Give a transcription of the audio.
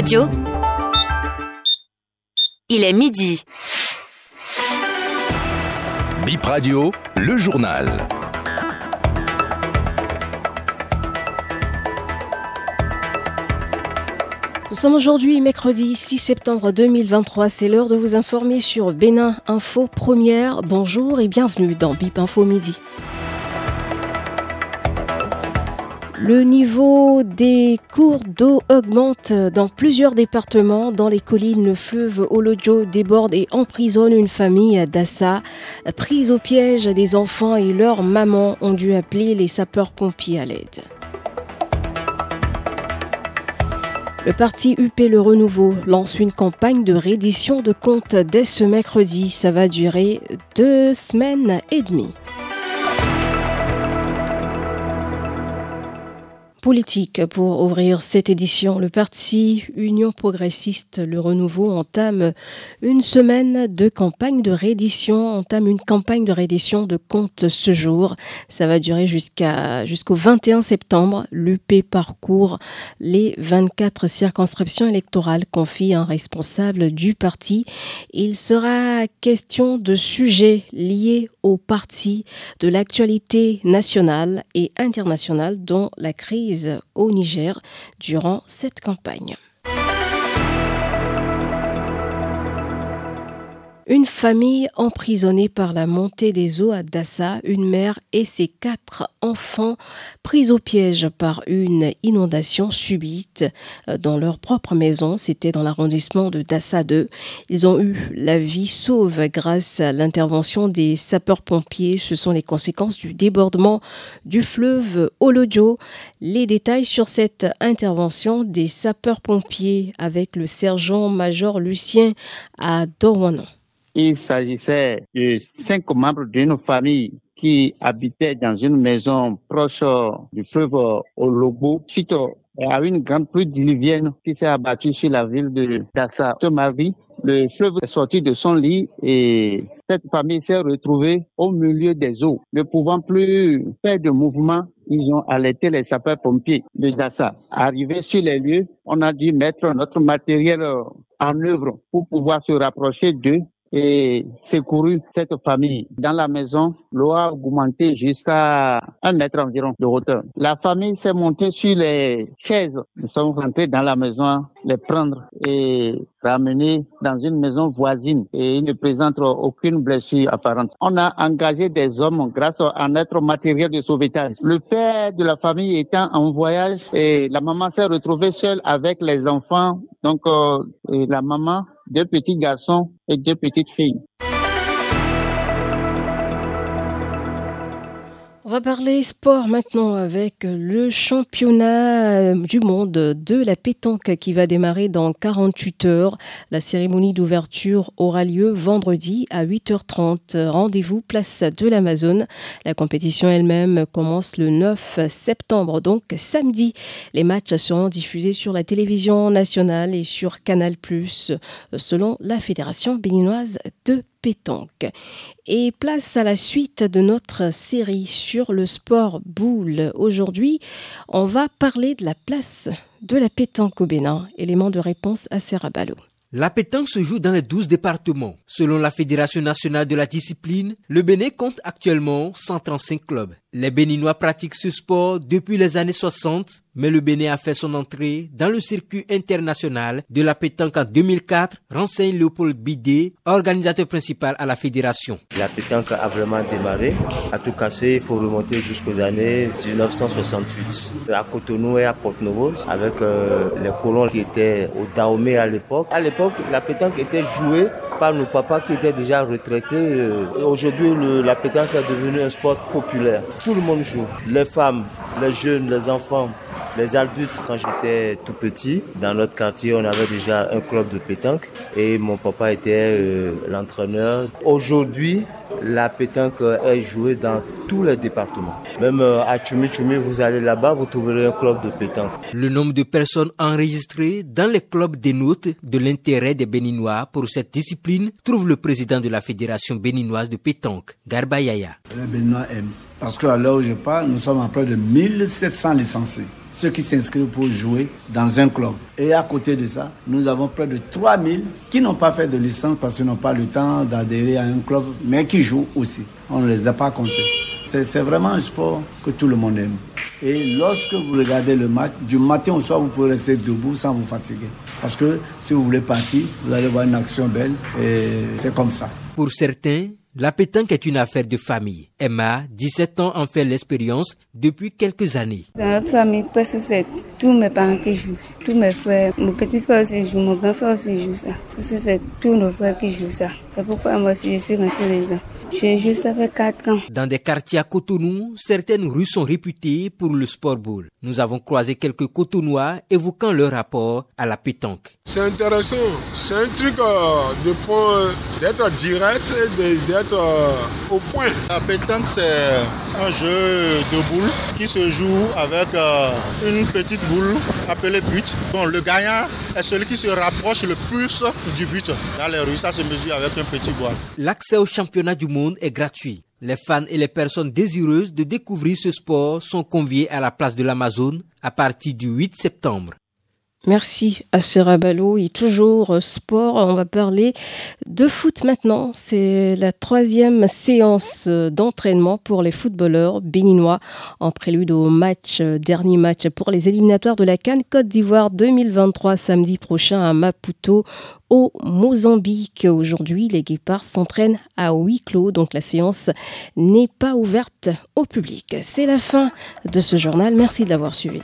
Radio. Il est midi. Bip Radio, le journal. Nous sommes aujourd'hui mercredi 6 septembre 2023. C'est l'heure de vous informer sur Bénin Info Première. Bonjour et bienvenue dans BIP Info Midi. Le niveau des cours d'eau augmente dans plusieurs départements. Dans les collines, le fleuve Olojo déborde et emprisonne une famille d'Assa. Prise au piège, des enfants et leurs mamans ont dû appeler les sapeurs-pompiers à l'aide. Le parti UP Le Renouveau lance une campagne de reddition de comptes dès ce mercredi. Ça va durer deux semaines et demie. Politique pour ouvrir cette édition. Le parti Union progressiste Le Renouveau entame une semaine de campagne de réédition, entame une campagne de réédition de comptes ce jour. Ça va durer jusqu'au 21 septembre. L'UP parcourt les 24 circonscriptions électorales, confie un responsable du parti. Il sera question de sujets liés au parti, de l'actualité nationale et internationale dont la crise au Niger durant cette campagne. Une famille emprisonnée par la montée des eaux à Dassa, une mère et ses quatre enfants pris au piège par une inondation subite euh, dans leur propre maison. C'était dans l'arrondissement de Dassa 2. Ils ont eu la vie sauve grâce à l'intervention des sapeurs-pompiers. Ce sont les conséquences du débordement du fleuve Olodio. Les détails sur cette intervention des sapeurs-pompiers avec le sergent-major Lucien à Dorwanon. Il s'agissait de cinq membres d'une famille qui habitaient dans une maison proche du fleuve Olobo suite à une grande pluie diluvienne qui s'est abattue sur la ville de Dassa. Ce mardi, le fleuve est sorti de son lit et cette famille s'est retrouvée au milieu des eaux. Ne pouvant plus faire de mouvement, ils ont alerté les sapeurs-pompiers de Dassa. Arrivé sur les lieux, on a dû mettre notre matériel en œuvre pour pouvoir se rapprocher d'eux et secouru cette famille. Dans la maison, l'eau a augmenté jusqu'à un mètre environ de hauteur. La famille s'est montée sur les chaises. Nous sommes rentrés dans la maison, les prendre et ramener dans une maison voisine et ils ne présentent aucune blessure apparente. On a engagé des hommes grâce à notre matériel de sauvetage. Le père de la famille étant en voyage et la maman s'est retrouvée seule avec les enfants. Donc euh, la maman deux petits garçons et deux petites filles. On va parler sport maintenant avec le championnat euh, du monde de la pétanque qui va démarrer dans 48 heures. La cérémonie d'ouverture aura lieu vendredi à 8h30. Rendez-vous place de l'Amazon. La compétition elle-même commence le 9 septembre, donc samedi. Les matchs seront diffusés sur la télévision nationale et sur Canal+, selon la Fédération béninoise de pétanque. Et place à la suite de notre série sur le sport boule. Aujourd'hui, on va parler de la place de la pétanque au Bénin, élément de réponse à Serrabalo. La pétanque se joue dans les 12 départements. Selon la Fédération nationale de la discipline, le Bénin compte actuellement 135 clubs. Les Béninois pratiquent ce sport depuis les années 60, mais le Bénin a fait son entrée dans le circuit international de la pétanque en 2004, renseigne Léopold Bidé, organisateur principal à la fédération. La pétanque a vraiment démarré. À tout casser, il faut remonter jusqu'aux années 1968. À Cotonou et à Porto-Novo, avec euh, les colons qui étaient au Dahomey à l'époque. À l'époque, la pétanque était jouée par nos papas qui étaient déjà retraités. Euh, aujourd'hui, la pétanque est devenue un sport populaire. Tout le monde joue. Les femmes, les jeunes, les enfants, les adultes. Quand j'étais tout petit, dans notre quartier, on avait déjà un club de pétanque et mon papa était euh, l'entraîneur. Aujourd'hui, la pétanque est jouée dans tous les départements. Même euh, à Chumi Chumi, vous allez là-bas, vous trouverez un club de pétanque. Le nombre de personnes enregistrées dans les clubs dénote de l'intérêt des Béninois pour cette discipline, trouve le président de la Fédération béninoise de pétanque, Garba Yaya. Les Béninois aiment Parce qu'à l'heure où je parle, nous sommes à près de 1700 licenciés ceux qui s'inscrivent pour jouer dans un club. Et à côté de ça, nous avons près de 3000 qui n'ont pas fait de licence parce qu'ils n'ont pas le temps d'adhérer à un club, mais qui jouent aussi. On ne les a pas comptés. C'est vraiment un sport que tout le monde aime. Et lorsque vous regardez le match, du matin au soir, vous pouvez rester debout sans vous fatiguer. Parce que si vous voulez partir, vous allez voir une action belle et c'est comme ça. Pour certains, la pétanque est une affaire de famille. Emma, 17 ans, en fait l'expérience depuis quelques années. Dans notre famille, presque c'est tous mes parents qui jouent, tous mes frères, mon petit frère aussi joue, mon grand frère aussi joue ça. Parce que c'est tous nos frères qui jouent ça. C'est pourquoi moi aussi je suis rentrée dedans. Joue ça fait 4 ans. Dans des quartiers à Cotonou, certaines rues sont réputées pour le sport ball. Nous avons croisé quelques Cotonois évoquant leur rapport à la pétanque. C'est intéressant. C'est un truc euh, de point d'être direct et d'être euh, au point. La pétanque, c'est un jeu de boules qui se joue avec euh, une petite boule appelée but. Bon, le gagnant est celui qui se rapproche le plus du but. Dans les rues, ça se mesure avec un petit bois. L'accès au championnat du monde est gratuit. Les fans et les personnes désireuses de découvrir ce sport sont conviés à la place de l'Amazone à partir du 8 septembre. Merci à Serabalo et toujours euh, sport. On va parler de foot maintenant. C'est la troisième séance euh, d'entraînement pour les footballeurs béninois en prélude au match, euh, dernier match pour les éliminatoires de la Cannes Côte d'Ivoire 2023 samedi prochain à Maputo au Mozambique. Aujourd'hui, les guépards s'entraînent à huis clos, donc la séance n'est pas ouverte au public. C'est la fin de ce journal. Merci de l'avoir suivi.